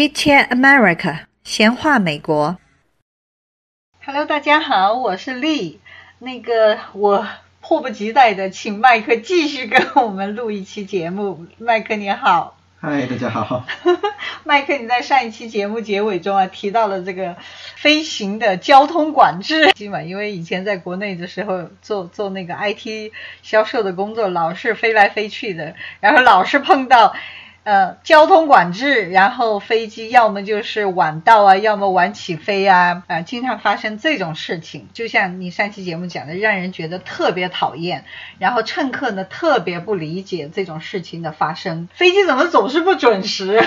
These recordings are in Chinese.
Chit Chat America，闲话美国。Hello，大家好，我是丽。那个，我迫不及待的请麦克继续跟我们录一期节目。麦克你好。嗨，大家好。麦克，你在上一期节目结尾中啊提到了这个飞行的交通管制，嘛，因为以前在国内的时候做做那个 IT 销售的工作，老是飞来飞去的，然后老是碰到。呃，交通管制，然后飞机要么就是晚到啊，要么晚起飞啊，啊、经常发生这种事情。就像你上期节目讲的，让人觉得特别讨厌，然后乘客呢特别不理解这种事情的发生。飞机怎么总是不准时？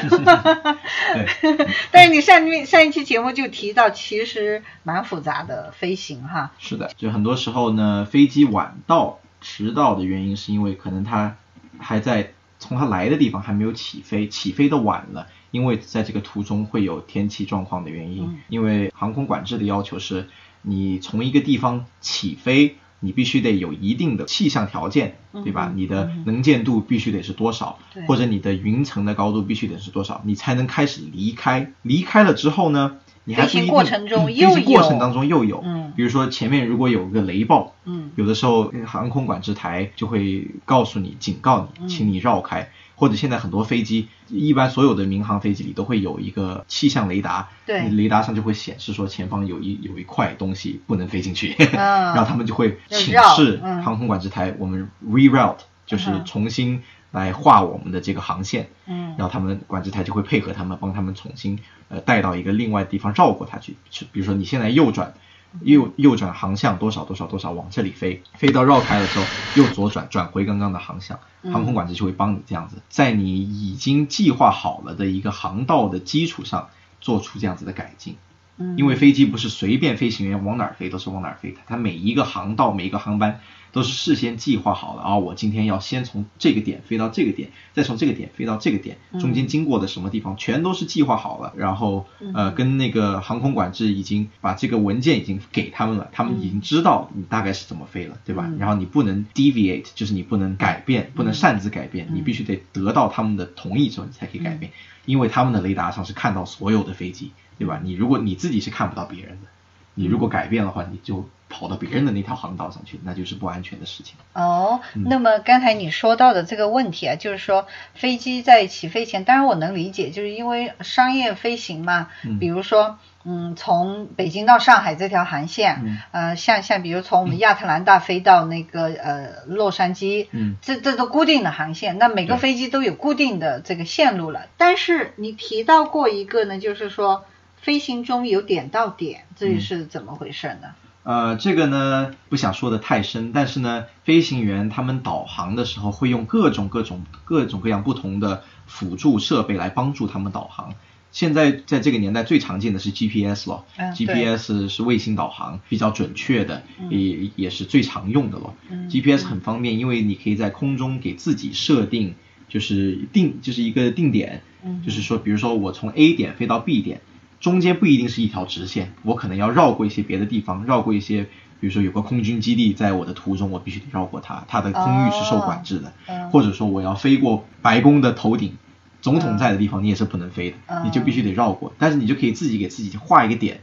但是你上面上一期节目就提到，其实蛮复杂的飞行哈。是的，就很多时候呢，飞机晚到、迟到的原因是因为可能它还在。从它来的地方还没有起飞，起飞的晚了，因为在这个途中会有天气状况的原因。嗯、因为航空管制的要求是，你从一个地方起飞，你必须得有一定的气象条件，对吧？嗯、你的能见度必须得是多少，嗯、或者你的云层的高度必须得是多少，你才能开始离开。离开了之后呢？你还不一定。过程中又有。飞行过程当中又有。嗯。比如说前面如果有个雷暴，嗯，有的时候航空管制台就会告诉你、警告你，请你绕开。嗯、或者现在很多飞机，一般所有的民航飞机里都会有一个气象雷达，对，雷达上就会显示说前方有一有一块东西不能飞进去，嗯、然后他们就会请示航空管制台，我们 reroute 就是重新来画我们的这个航线，嗯，然后他们管制台就会配合他们，帮他们重新呃带到一个另外地方绕过它去，比如说你现在右转。右右转航向多少多少多少往这里飞，飞到绕开的时候右左转转回刚刚的航向，航空管制就会帮你这样子，在你已经计划好了的一个航道的基础上做出这样子的改进。嗯，因为飞机不是随便飞行员往哪儿飞都是往哪儿飞的，它每一个航道每一个航班都是事先计划好了啊，我今天要先从这个点飞到这个点，再从这个点飞到这个点，中间经过的什么地方全都是计划好了，然后呃跟那个航空管制已经把这个文件已经给他们了，他们已经知道你大概是怎么飞了，对吧？然后你不能 deviate，就是你不能改变，不能擅自改变，你必须得得到他们的同意之后你才可以改变，因为他们的雷达上是看到所有的飞机。对吧？你如果你自己是看不到别人的，你如果改变的话，你就跑到别人的那条航道上去，那就是不安全的事情。哦，那么刚才你说到的这个问题啊，就是说飞机在起飞前，当然我能理解，就是因为商业飞行嘛，比如说。嗯，从北京到上海这条航线，嗯、呃，像像比如从我们亚特兰大飞到那个、嗯、呃洛杉矶，嗯，这这都固定的航线，那每个飞机都有固定的这个线路了。但是你提到过一个呢，就是说飞行中有点到点，这是怎么回事呢？嗯、呃，这个呢不想说的太深，但是呢，飞行员他们导航的时候会用各种各种各种各样不同的辅助设备来帮助他们导航。现在在这个年代最常见的是 GPS 了、嗯、，GPS 是卫星导航，比较准确的，嗯、也也是最常用的了。嗯、GPS 很方便，因为你可以在空中给自己设定，就是定就是一个定点，嗯、就是说，比如说我从 A 点飞到 B 点，中间不一定是一条直线，我可能要绕过一些别的地方，绕过一些，比如说有个空军基地在我的途中，我必须得绕过它，它的空域是受管制的，哦、或者说我要飞过白宫的头顶。总统在的地方你也是不能飞的，嗯、你就必须得绕过。但是你就可以自己给自己画一个点，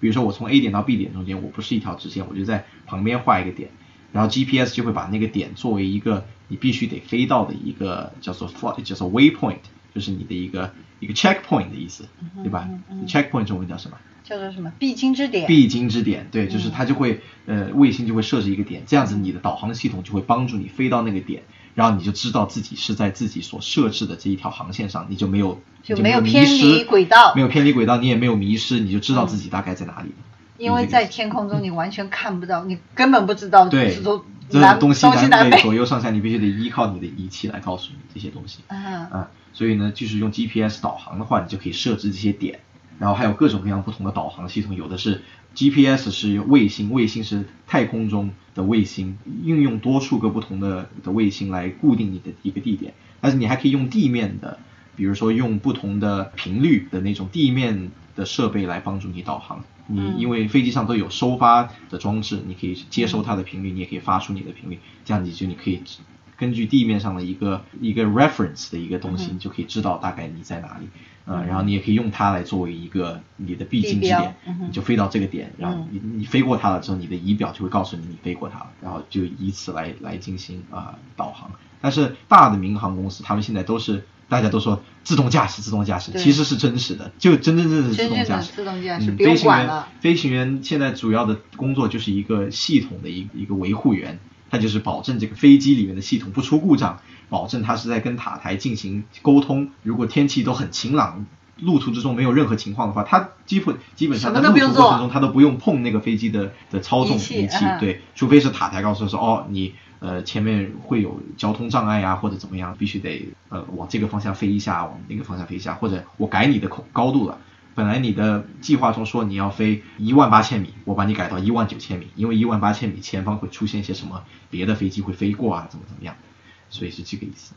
比如说我从 A 点到 B 点中间，我不是一条直线，我就在旁边画一个点，然后 GPS 就会把那个点作为一个你必须得飞到的一个叫做 fly 叫做 waypoint，就是你的一个一个 checkpoint 的意思，嗯、对吧、嗯、？checkpoint 中文叫什么？叫做什么？必经之点。必经之点，对，就是它就会呃卫星就会设置一个点，这样子你的导航系统就会帮助你飞到那个点。然后你就知道自己是在自己所设置的这一条航线上，你就没有就没有偏离轨道，没有偏离轨道，你也没有迷失，你就知道自己大概在哪里了。因为在天空中你完全看不到，你根本不知道对东这东西南北左右上下，你必须得依靠你的仪器来告诉你这些东西。嗯啊，所以呢，就是用 GPS 导航的话，你就可以设置这些点，然后还有各种各样不同的导航系统，有的是 GPS 是卫星，卫星是太空中的卫星，运用多数个不同的的卫星来固定你的一个地点，但是你还可以用地面的，比如说用不同的频率的那种地面的设备来帮助你导航。你因为飞机上都有收发的装置，你可以接收它的频率，你也可以发出你的频率，这样你就你可以根据地面上的一个一个 reference 的一个东西，你就可以知道大概你在哪里。嗯，然后你也可以用它来作为一个你的必经之点，你就飞到这个点，然后你你飞过它了之后，你的仪表就会告诉你你飞过它了，然后就以此来来进行啊导航。但是大的民航公司，他们现在都是大家都说自动驾驶，自动驾驶其实是真实的，就真真正正自动驾驶。自动驾驶，飞行员飞行员现在主要的工作就是一个系统的一一个维护员，他就是保证这个飞机里面的系统不出故障。保证他是在跟塔台进行沟通。如果天气都很晴朗，路途之中没有任何情况的话，他基本基本上在路途过程中他都不用碰那个飞机的的操纵仪器。对，除非是塔台告诉他说，哦，你呃前面会有交通障碍啊，或者怎么样，必须得呃往这个方向飞一下，往那个方向飞一下，或者我改你的空高度了。本来你的计划中说你要飞一万八千米，我把你改到一万九千米，因为一万八千米前方会出现一些什么别的飞机会飞过啊，怎么怎么样。所以是这个意思。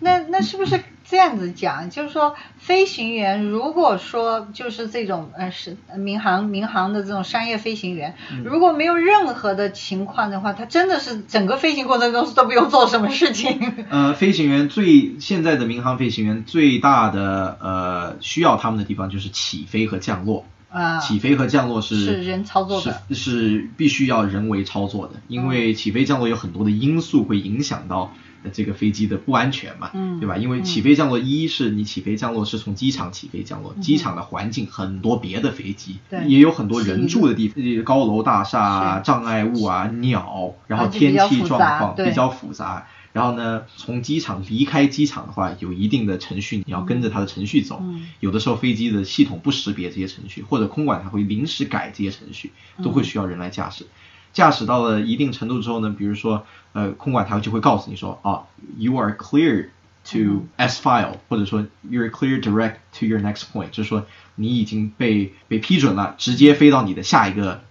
那那是不是这样子讲？就是说，飞行员如果说就是这种呃是民航民航的这种商业飞行员，如果没有任何的情况的话，他真的是整个飞行过程中都不用做什么事情。呃，飞行员最现在的民航飞行员最大的呃需要他们的地方就是起飞和降落。啊，起飞和降落是是人操作的，是是必须要人为操作的，因为起飞降落有很多的因素会影响到。这个飞机的不安全嘛，对吧？因为起飞降落，一是你起飞降落是从机场起飞降落，机场的环境很多别的飞机，也有很多人住的地方，高楼大厦、障碍物啊、鸟，然后天气状况比较复杂。然后呢，从机场离开机场的话，有一定的程序，你要跟着它的程序走。有的时候飞机的系统不识别这些程序，或者空管它会临时改这些程序，都会需要人来驾驶。驾驶到了一定程度之后呢，比如说，呃，空管它就会告诉你说，啊，you are clear to S file，或者说 you are clear direct to your next point，就是说你已经被被批准了，直接飞到你的下一个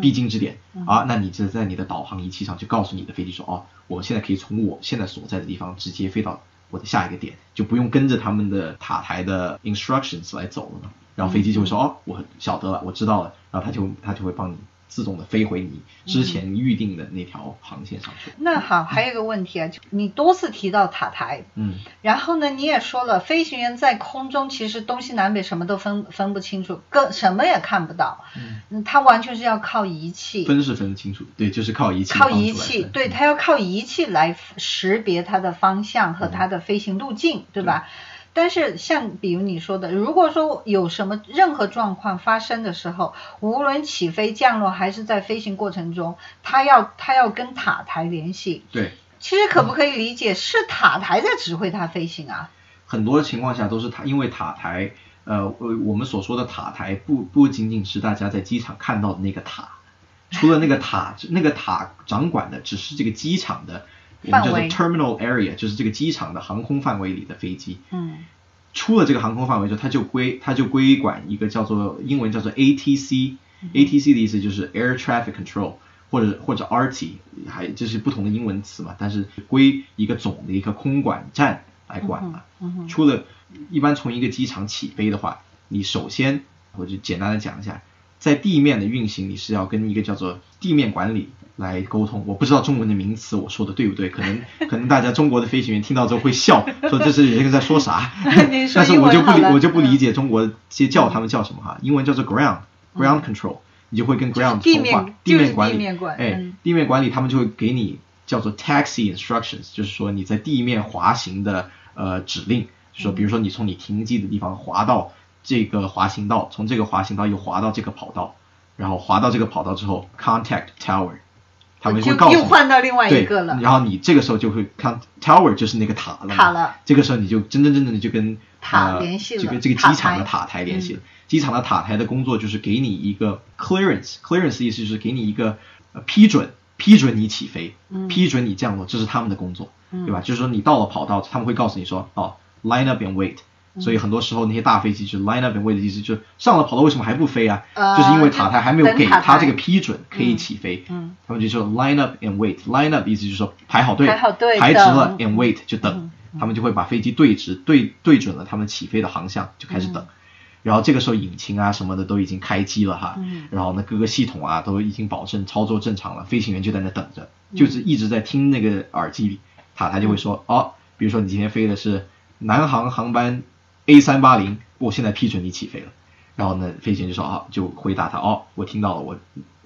必经之点。啊，那你就在你的导航仪器上就告诉你的飞机说，哦，我现在可以从我现在所在的地方直接飞到我的下一个点，就不用跟着他们的塔台的 instructions 来走了嘛，然后飞机就会说，哦，我晓得了，我知道了，然后他就他就会帮你。自动的飞回你之前预定的那条航线上去。那好，还有一个问题啊，就你多次提到塔台，嗯，然后呢，你也说了，飞行员在空中其实东西南北什么都分分不清楚，更什么也看不到，嗯，他完全是要靠仪器。分是分得清楚，对，就是靠仪器。靠仪器，对他要靠仪器来识别它的方向和它的飞行路径，对吧？但是像比如你说的，如果说有什么任何状况发生的时候，无论起飞、降落还是在飞行过程中，他要他要跟塔台联系。对，其实可不可以理解是塔台在指挥他飞行啊？很多情况下都是塔，因为塔台，呃，我们所说的塔台不不仅仅是大家在机场看到的那个塔，除了那个塔，那个塔掌管的只是这个机场的。我们叫做 terminal area，就是这个机场的航空范围里的飞机。嗯，出了这个航空范围之后，它就归它就归管一个叫做英文叫做 ATC，ATC 的意思就是 air traffic control，或者或者 RT，还这是不同的英文词嘛，但是归一个总的一个空管站来管了。出了，一般从一个机场起飞的话，你首先我就简单的讲一下，在地面的运行，你是要跟一个叫做地面管理。来沟通，我不知道中文的名词我说的对不对，可能 可能大家中国的飞行员听到之后会笑，说这是人家在说啥，但是我就不理我就不理解中国些叫他们叫什么哈，英文叫做 ground ground control，你就会跟 ground 通话，地面管理，哎，地面管理他们就会给你叫做 taxi instructions，就是说你在地面滑行的呃指令，说比如说你从你停机的地方滑到这个滑行道，从这个滑行道又滑到这个跑道，然后滑到这个跑道之后 contact tower。他们会告诉又换到另外一个了，然后你这个时候就会看 tower 就是那个塔了，塔了。这个时候你就真真正正的就跟塔联系了，就跟这个机场的塔台联系了。机场的塔台的工作就是给你一个 clearance，clearance 意思就是给你一个批准，批准你起飞，批准你降落，这是他们的工作，对吧？就是说你到了跑道，他们会告诉你说，哦，line up and wait。所以很多时候那些大飞机就 line up and wait 的意思，就是上了跑道为什么还不飞啊？就是因为塔台还没有给他这个批准可以起飞。嗯，他们就说 line up and wait。line up 意思就是说排好队，排好队，排直了 and wait 就等。他们就会把飞机对直，对对准了他们起飞的航向，就开始等。然后这个时候引擎啊什么的都已经开机了哈。然后呢各个系统啊都已经保证操作正常了，飞行员就在那等着，就是一直在听那个耳机里。塔台就会说，哦，比如说你今天飞的是南航航班 A 三八零，我现在批准你起飞了。然后呢，飞行员就说啊，就回答他，哦，我听到了，我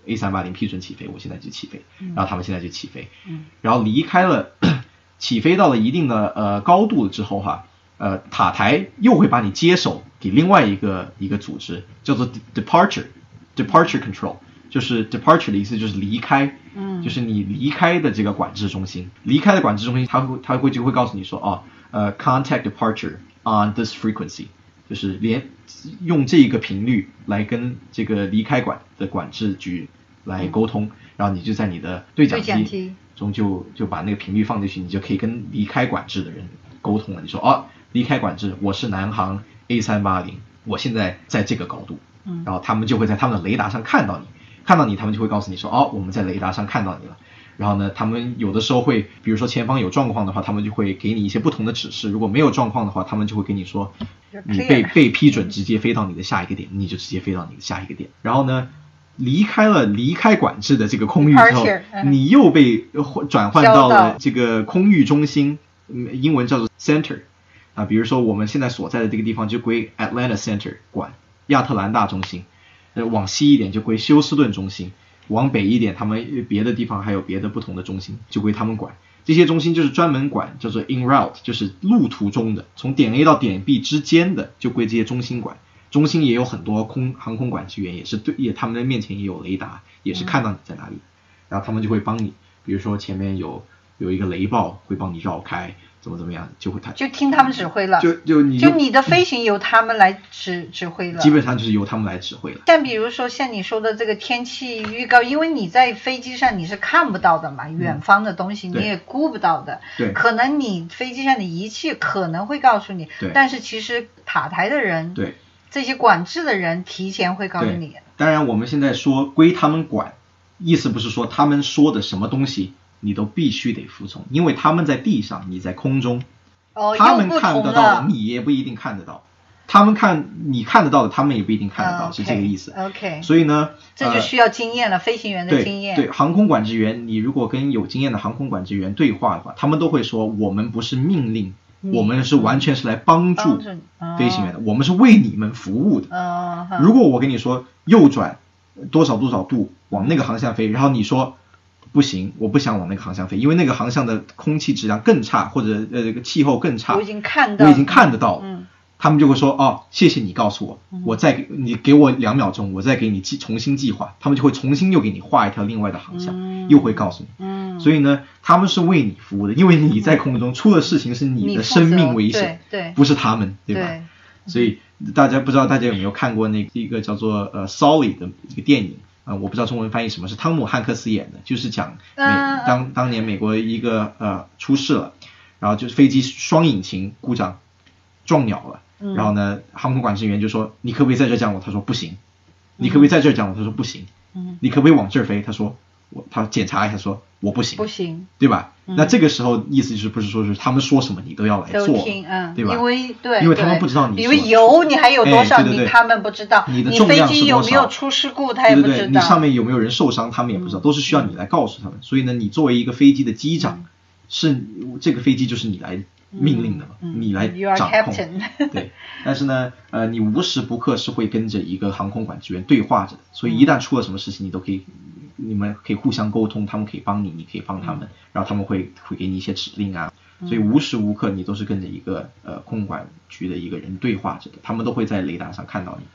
A 三八零批准起飞，我现在就起飞。然后他们现在就起飞。嗯然后离开了，起飞到了一定的呃高度了之后哈，呃塔台又会把你接手给另外一个一个组织，叫做 departure departure control，就是 departure 的意思就是离开，嗯就是你离开的这个管制中心，离开的管制中心，他会他会就会告诉你说哦，呃 contact departure on this frequency，就是连用这个频率来跟这个离开管的管制局来沟通，然后你就在你的对讲机。中就就把那个频率放进去，你就可以跟离开管制的人沟通了。你说哦，离开管制，我是南航 A 三八零，我现在在这个高度，嗯。然后他们就会在他们的雷达上看到你，看到你，他们就会告诉你说哦，我们在雷达上看到你了。然后呢，他们有的时候会，比如说前方有状况的话，他们就会给你一些不同的指示；如果没有状况的话，他们就会跟你说，你被被批准直接飞到你的下一个点，你就直接飞到你的下一个点。然后呢，离开了离开管制的这个空域之后你又被转换到了这个空域中心，嗯英文叫做 center 啊。比如说我们现在所在的这个地方就归 Atlanta Center 管，亚特兰大中心。呃，往西一点就归休斯顿中心，往北一点，他们呃别的地方还有别的不同的中心，就归他们管。这些中心就是专门管叫做 in route，就是路途中的，从点 A 到点 B 之间的，就归这些中心管。中心也有很多空航空管制员，也是对，也他们的面前也有雷达，也是看到你在哪里，然后他们就会帮你，比如说前面有有一个雷暴，会帮你绕开，怎么怎么样，就会他就听他们指挥了，就就你就你的飞行由他们来指指挥了。基本上就是由他们来指挥了。像比如说像你说的这个天气预告，因为你在飞机上你是看不到的嘛，远方的东西你也估不到的。对可能你飞机上的仪器可能会告诉你对，但是其实塔台的人，对，这些管制的人提前会告诉你。当然，我们现在说归他们管，意思不是说他们说的什么东西你都必须得服从，因为他们在地上，你在空中，哦，他们看得到的。你也不一定看得到，他们看你看得到的，他们也不一定看得到，嗯是这个意思。OK，所以呢，呃这就需要经验了，飞行员的经验。对，航空管制员，你如果跟有经验的航空管制员对话的话，他们都会说，我们不是命令，我们是完全是来帮助飞行员的，我们是为你们服务的。如果我跟你说右转多少多少度往那个航向飞，然后你说不行，我不想往那个航向飞，因为那个航向的空气质量更差，或者呃这个气候更差，我已经看到，我已经看得到。了嗯，他们就会说哦，谢谢你告诉我，我再给你给我两秒钟，我再给你计重新计划，他们就会重新又给你画一条另外的航向，嗯。又会告诉你。嗯，所以呢，他们是为你服务的，因为你在空中出了事情是你的生命危险，对对。不是他们，对吧？对。所以大家不知道大家有没有看过那一个叫做呃《Solly》的一个电影啊、呃我不知道中文翻译什么，是汤姆汉克斯演的，就是讲美、嗯当当年美国一个呃出事了，然后就是飞机双引擎故障撞鸟了，嗯然后呢航空管制员就说你可不可以在这儿降落？他说不行。你可不可以在这儿降落？他说不行。嗯，你可不可以往这儿飞？他说我他检查一下说我不行。不行，对吧？嗯那这个时候意思就是不是说是他们说什么你都要来都做，听，嗯，对吧？因为对，因为他们不知道你比如所油你还有多少，哎对对对你他们不知道，你的重飞机量是多少有没有出事故，他也对对对，不知道。你上面有没有人受伤，他们也不知道，都是需要你来告诉他们。所以呢，你作为一个飞机的机长，是这个飞机就是你来命令的嘛，嗯你来掌控。对，但是呢，呃，你无时不刻是会跟着一个航空管制员对话着的，所以一旦出了什么事情，你都可以，你们可以互相沟通，他们可以帮你，你可以帮他们，然后他们会会给你一些指令啊。所以无时无刻你都是跟着一个呃空管局的一个人对话着的，他们都会在雷达上看到你。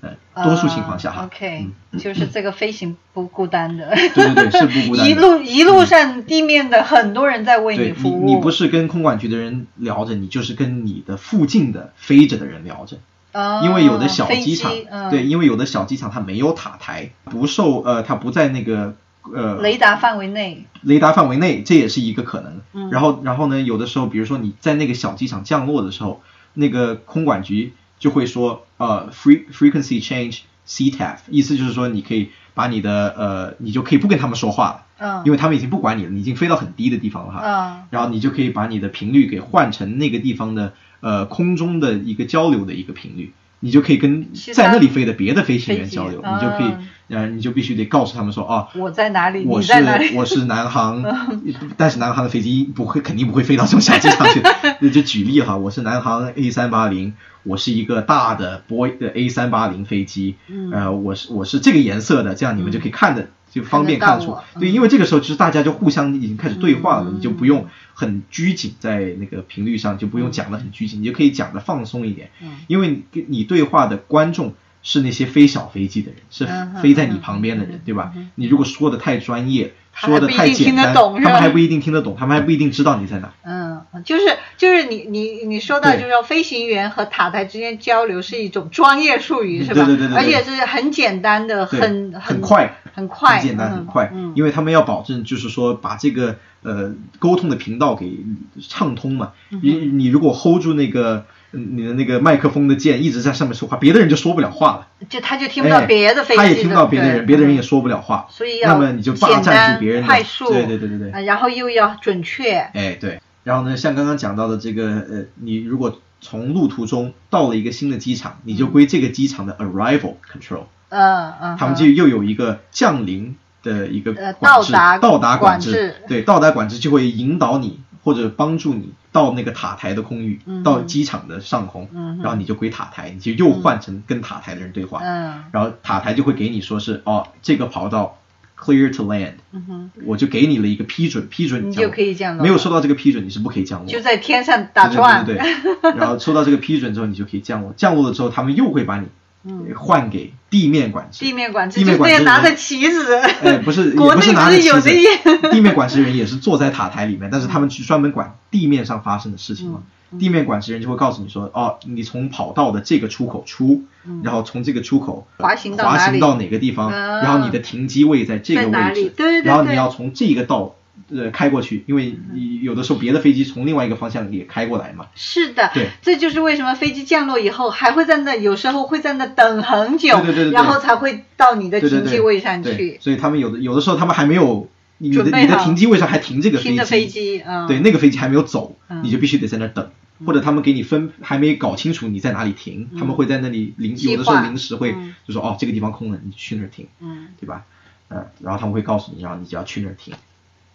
呃，多数情况下哈、啊 OK，嗯就是这个飞行不孤单的。对对对是不孤单的一路一路上地面的很多人在为你服务。你，你不是跟空管局的人聊着，你就是跟你的附近的飞着的人聊着。哦，因为有的小机场，嗯、对，因为有的小机场它没有塔台，不受呃，它不在那个呃雷达范围内。雷达范围内，这也是一个可能。嗯然后，然后呢，有的时候，比如说你在那个小机场降落的时候，那个空管局就会说，呃，fre frequency change CTAF，意思就是说你可以把你的呃，你就可以不跟他们说话了，嗯，因为他们已经不管你了，你已经飞到很低的地方了哈。嗯然后你就可以把你的频率给换成那个地方的呃空中的一个交流的一个频率，你就可以跟在那里飞的别的飞行员交流，啊你就可以，呃，你就必须得告诉他们说，哦，我在哪里？我是？我是南航，但是南航的飞机不会肯定不会飞到这种小机场去。那 就举例哈，我是南航 A 三八零，我是一个大的波的 A 三八零飞机，嗯。呃，我是我是这个颜色的，这样你们就可以看的。就方便看出。对，因为这个时候其实大家就互相已经开始对话了，嗯你就不用很拘谨在那个频率上，就不用讲的很拘谨，你就可以讲的放松一点，嗯。因为你对话的观众是那些飞小飞机的人，是飞在你旁边的人，对吧？你如果说的太专业，他说的太还不一定听得简单，他们还不一定听得懂，他们还不一定知道你在哪。嗯，就是就是你你你说到，就是说飞行员和塔台之间交流是一种专业术语，是吧？对对对对对而且是很简单的，很很快，很快，很简单，嗯很快，嗯，因为他们要保证就是说把这个呃沟通的频道给畅通嘛。嗯你你如果 hold 住那个嗯你的那个麦克风的键一直在上面说话，别的人就说不了话了。就他就听不到别的飞机，哎他也听不到别的人，别的人也说不了话，所以要那么你就霸占住别人的。快速，对对对对对，呃然后又要准确，哎对。然后呢，像刚刚讲到的这个呃，你如果从路途中到了一个新的机场，你就归这个机场的 arrival control，嗯嗯，他们嗯就又有一个降临的一个呃管制，到达到达管制，制。对，到达管制就会引导你或者帮助你到那个塔台的空域，嗯到机场的上空，嗯然后你就归塔台，你就又换成跟塔台的人对话，嗯。然后塔台就会给你说是哦，这个跑道 clear to land，嗯，我就给你了一个批准，批准你降落就可以降落没有收到这个批准，你是不可以降落的，就在天上打转，对对对对，然后收到这个批准之后，你就可以降落。降落了之后，他们又会把你嗯。换给地面管制。地面管制地面管制拿着棋子，哎，不是，也国内不是有这些，地面管制人也是坐在塔台里面，但是他们去专门管地面上发生的事情嘛。嗯地面管制人就会告诉你说，哦，你从跑道的这个出口出，然后从这个出口嗯滑行到滑行到哪个地方，啊。然后你的停机位在这个位置，对对对然后你要从这个道呃开过去，因为你有的时候别的飞机从另外一个方向也开过来嘛。是的，对这就是为什么飞机降落以后还会在那，有时候会在那等很久，对对对然后才会到你的停机位上对去，所以他们有的有的时候他们还没有你的你的停机位上还停这个机，停着飞机嗯对，那个飞机还没有走，嗯你就必须得在那儿等，或者他们给你分还没搞清楚你在哪里停，他们会在那里临有的时候临时会嗯就说哦这个地方空了，你去那儿停，嗯对吧？嗯，然后他们会告诉你，然后你就要去那儿停。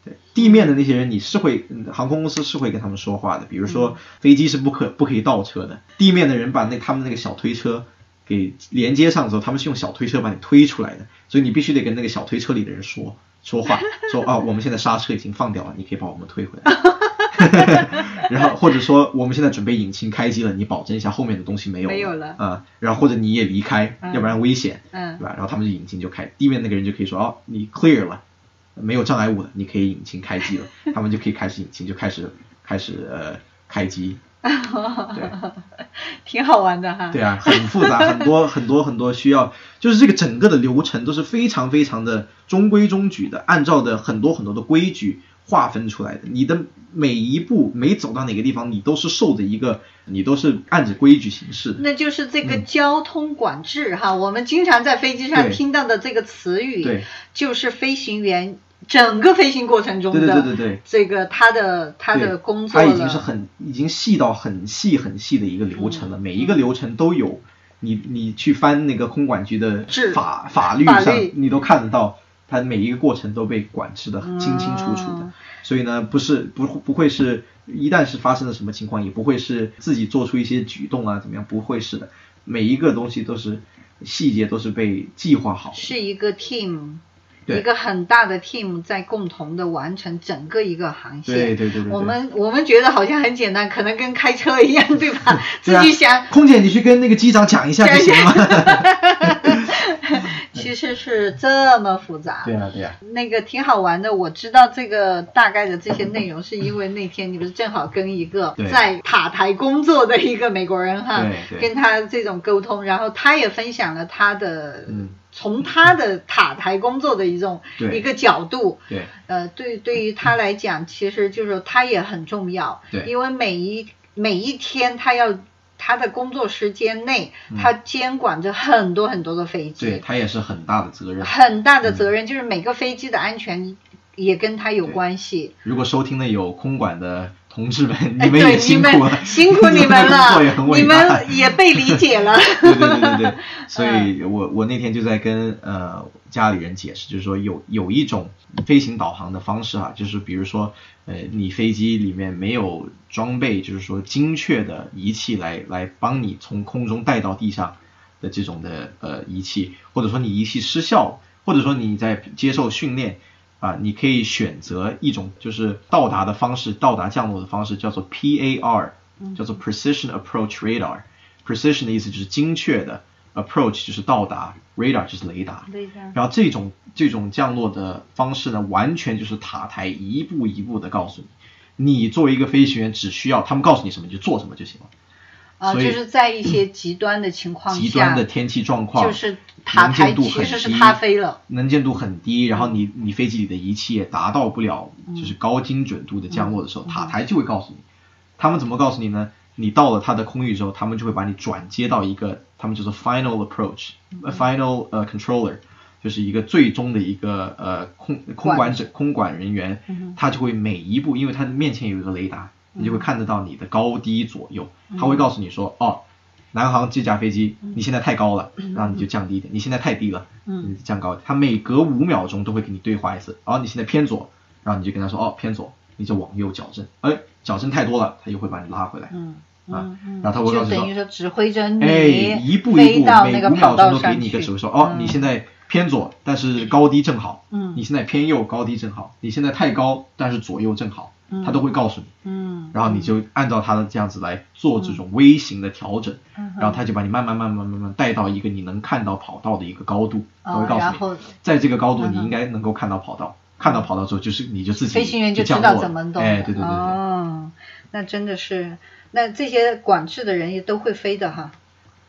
对，地面的那些人你是会，嗯航空公司是会跟他们说话的，比如嗯。说飞机是不可不可以倒车的，地面的人把那他们那个小推车给连接上之后，他们是用小推车把你推出来的，所以你必须得跟那个小推车里的人说说话，说啊 我们现在刹车已经放掉了，你可以把我们推回来。然后或者说我们现在准备引擎开机了，你保证一下后面的东西没有没有了。啊、然后或者你也离开，嗯。要不然危险，嗯。对吧？然后他们就引擎就开，地面那个人就可以说哦，你 clear 了，没有障碍物的，你可以引擎开机了，他们就可以开始引擎就开始开始呃开机，对 挺好玩的哈。对啊，很复杂，很多很多很多需要，就是这个整个的流程都是非常非常的中规中矩的，按照的很多很多的规矩划分出来的。你的每一步每走到哪个地方，你都是受着一个，你都是按着规矩行事的。那就是这个交通管制哈，我们经常在飞机上听到的这个词语，对。就是飞行员整个飞行过程中的对对对对对。这个他的他的工作他，已经是很已经细到很细很细的一个流程了，嗯。每一个流程都有。你你去翻那个空管局的制法法律上，你都看得到，它每一个过程都被管制的清清楚楚的。嗯所以呢，不是不不会是一旦是发生了什么情况，也不会是自己做出一些举动啊怎么样，不会是的。每一个东西都是细节都是被计划好的。是一个 team。一个很大的 team 在共同的完成整个一个航线。对对对对对我们我们觉得好像很简单，可能跟开车一样，对吧？对啊自己想，空姐，你去跟那个机长讲一下就行了吗？其实是这么复杂。对啊对啊。那个挺好玩的，我知道这个大概的这些内容，是因为那天你不是正好跟一个在塔台工作的一个美国人哈跟他这种沟通，然后他也分享了他的，嗯从他的塔台工作的一种一个角度，对呃，对对于他来讲，其实就是他也很重要，对因为每一每一天他要他的工作时间内，他监管着很多很多的飞机，嗯对，他也是很大的责任。很大的责任，就是每个飞机的安全也跟他有关系。如果收听的有空管的同志们，你们也辛苦了，辛苦你们了 很，伟你。们也被理解了。对对对对对，所嗯以我我那天就在跟呃家里人解释，就是说有有一种飞行导航的方式啊，就是比如说呃你飞机里面没有装备，就是说精确的仪器来来帮你从空中带到地上的这种的呃仪器，或者说你仪器失效，或者说你在接受训练。啊，你可以选择一种就是到达的方式，到达降落的方式叫做 PAR，叫做 Precision Approach Radar。Precision 的意思就是精确的，approach 就是到达，radar 就是雷达。雷达然后这种这种降落的方式呢，完全就是塔台一步一步的告诉你，你作为一个飞行员，只需要他们告诉你什么你就做什么就行了。啊，就是在一些极端的情况下，极端的天气状况，就是塔台能见度很其实是低它飞了，能见度很低，然后你你飞机里的仪器也达到不了就是高精准度的降落的时候，塔台就会告诉你，他们怎么告诉你呢？你到了它的空域之后，他们就会把你转接到一个他们叫做 final approach，a final 呃 controller，就是一个最终的一个呃空空管者空管人员，他就会每一步，因为他的面前有一个雷达，你就会看得到你的高低左右，他会告诉你说哦。南航这架飞机，你现在太高了，然后你就降低一点；你现在太低了，你降高一点。他每隔五秒钟都会给你对话一次，然后你现在偏左，然后你就跟他说哦偏左，你就往右矫正。哎，矫正太多了，他又会把你拉回来。嗯啊嗯嗯，然后他会告诉你说，等于说指挥着你哎，一步一步，每五秒钟都给你一个指挥，说哦，嗯你现在偏左，但是高低正好。嗯你现在偏右，高低正好。你现在太高，但是左右正好。他都会告诉你。嗯，然后你就按照他的这样子来做这种微型的调整，嗯。然后他就把你慢慢慢慢慢慢带到一个你能看到跑道的一个高度，他会告哦然后。诉你，在这个高度你应该能够看到跑道，看到跑道之后就是你就自己飞行员就知道怎么动。哎，对对对对，哦，那真的是，那这些管制的人也都会飞的哈。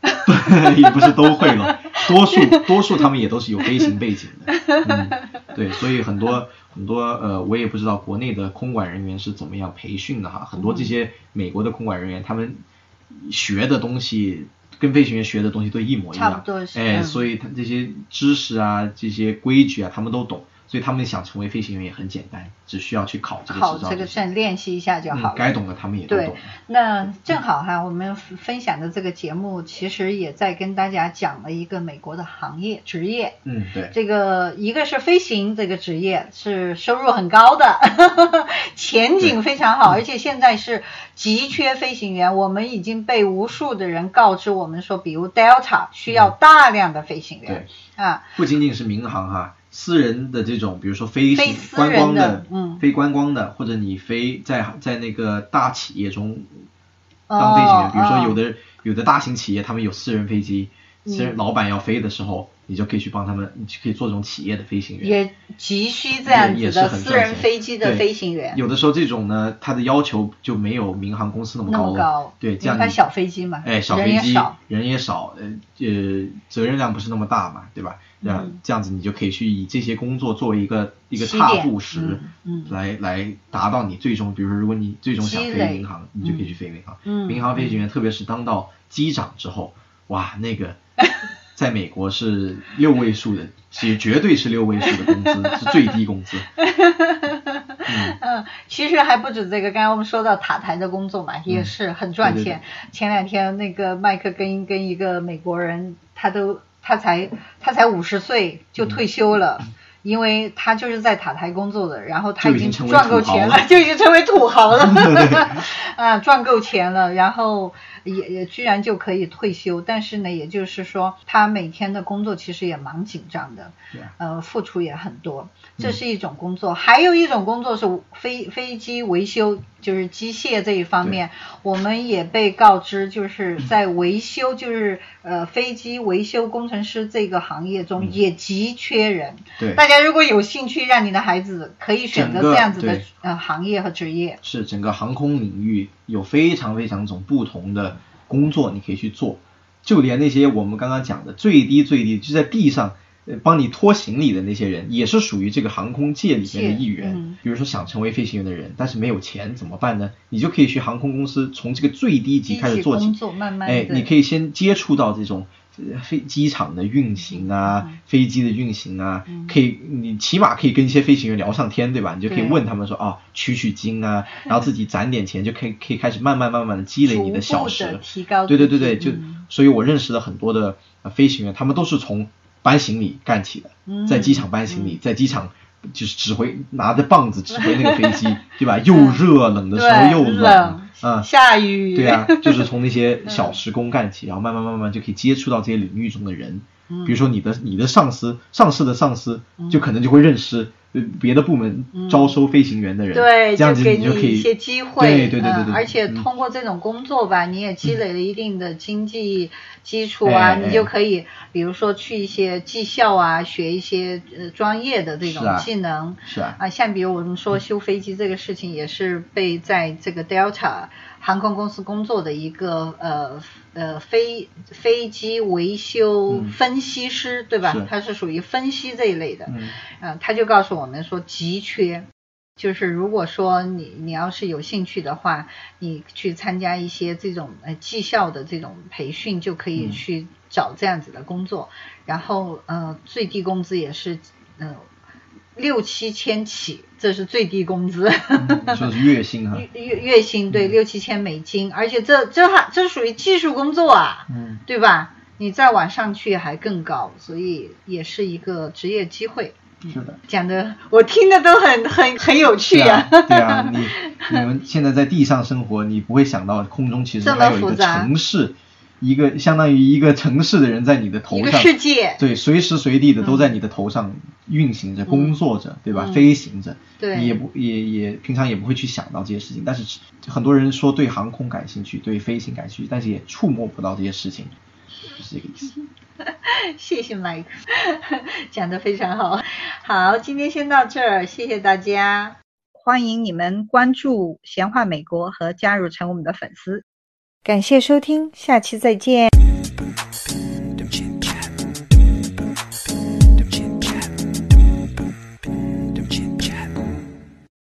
也不是都会了，多数多数他们也都是有飞行背景的，嗯，对，所以很多很多呃，我也不知道国内的空管人员是怎么样培训的哈，很多这些美国的空管人员他们学的东西跟飞行员学的东西都一模一样，差不多是哎，嗯。所以他这些知识啊，这些规矩啊，他们都懂，所以他们想成为飞行员也很简单，只需要去考这个证练习一下就好。该懂的他们也都对懂，，那正好哈，我们分享的这个节目，其实也在跟大家讲了一个美国的行业职业。嗯，对，这个一个是飞行这个职业是收入很高的，前景非常好，而且现在是急缺飞行员。我们已经被无数的人告知我们说，比如 Delta 需要大量的飞行员、啊，不仅仅是民航哈，私人的这种，比如说飞行非观光的嗯非观光的，或者你飞在在那个大企业中当飞行员，哦比如说哦有的有的大型企业他们有私人飞机，私人嗯老板要飞的时候，你就可以去帮他们，你就可以做这种企业的飞行员。也急需这样也子的私人飞机的对飞行员。有的时候这种呢，它的要求就没有民航公司那么高了。么高，对，这样小飞机嘛，哎，小飞机也少，人也少，呃呃，责任量不是那么大嘛，对吧？这样、嗯这样子你就可以去以这些工作作为一个一个踏步石，来来达到你最终，比如说如果你最终想飞民航，你就可以去飞民航。嗯民航飞行员，特别是当到机长之后，哇，那个 在美国是六位数的，是绝对是六位数的工资，是最低工资。嗯，其实还不止这个，刚才我们说到塔台的工作嘛，也是很赚嗯对对钱。前两天那个麦克跟跟一个美国人，他都他才他才五十岁就退休了。因为他就是在塔台工作的，然后他已经赚够钱了，就已经成为土豪了，啊，赚够钱了，然后也也居然就可以退休。但是呢，也就是说，他每天的工作其实也蛮紧张的，呃，付出也很多。这是一种工作，还有一种工作是飞飞机维修，就是机械这一方面，我们也被告知，就是在维修，就是呃飞机维修工程师这个行业中也极缺人。对，大家如果有兴趣，让你的孩子可以选择这样子的呃行业和职业。是整个航空领域有非常非常种不同的工作你可以去做，就连那些我们刚刚讲的最低最低就在地上呃帮你拖行李的那些人，也是属于这个航空界里面的一员。嗯比如说想成为飞行员的人，但是没有钱怎么办呢？你就可以去航空公司从这个最低级开始做起工作慢慢哎，你可以先接触到这种呃飞机场的运行啊，嗯飞机的运行啊，可以你起码可以跟一些飞行员聊上天，对吧？你就可以问他们说啊，取取经啊，然后自己攒点钱，就可以可以开始慢慢慢慢的积累你的小时，提高对对对对，就嗯所以我认识了很多的呃飞行员，他们都是从搬行李干起的，嗯在机场搬行李，在机场。就是指挥拿着棒子指挥那个飞机，对吧？又热，冷的时候又冷啊，下雨，对啊，就是从那些小时工干起，然后慢慢慢慢就可以接触到这些领域中的人。嗯比如说你的你的上司，上司的上司，就可能就会认识呃别的部门招收飞行员的人，嗯对，这样子给你就可以一些机会，对对对对而且嗯通过这种工作吧，你也积累了一定的经济基础啊，哎你就可以，比如说去一些技校啊，学一些呃专业的这种是啊。技能。是啊，啊，像比如我们说修飞机这个事情，也是被在这个 Delta 航空公司工作的一个呃呃飞飞机维修嗯分析师，对吧是？他是属于分析这一类的。嗯呃，他就告诉我们说急缺，就是如果说你你要是有兴趣的话，你去参加一些这种呃绩效的这种培训，就可以嗯去找这样子的工作，然后呃最低工资也是呃六七千起，这是最低工资。你说的是月薪 哈，月月月薪对六七千美金，而且这这还这属于技术工作啊，嗯，对吧？你再往上去还更高，所以也是一个职业机会。是的。讲的我听的都很很很有趣对啊，呀、对啊，你 你们现在在地上生活，你不会想到空中其实还有一个复杂城市，一个相当于一个城市的人在你的头一个上，世界。对，随时随地的都在你的头上运行着、工作着，对吧？嗯飞行着，对你也不也也平常也不会去想到这些事情。但是很多人说对航空感兴趣，对飞行感兴趣，但是也触摸不到这些事情，就是这个意思。谢谢 Mike，讲的非常好。好，今天先到这儿，谢谢大家。欢迎你们关注“闲话美国”和加入成我们的粉丝。感谢收听，下期再见。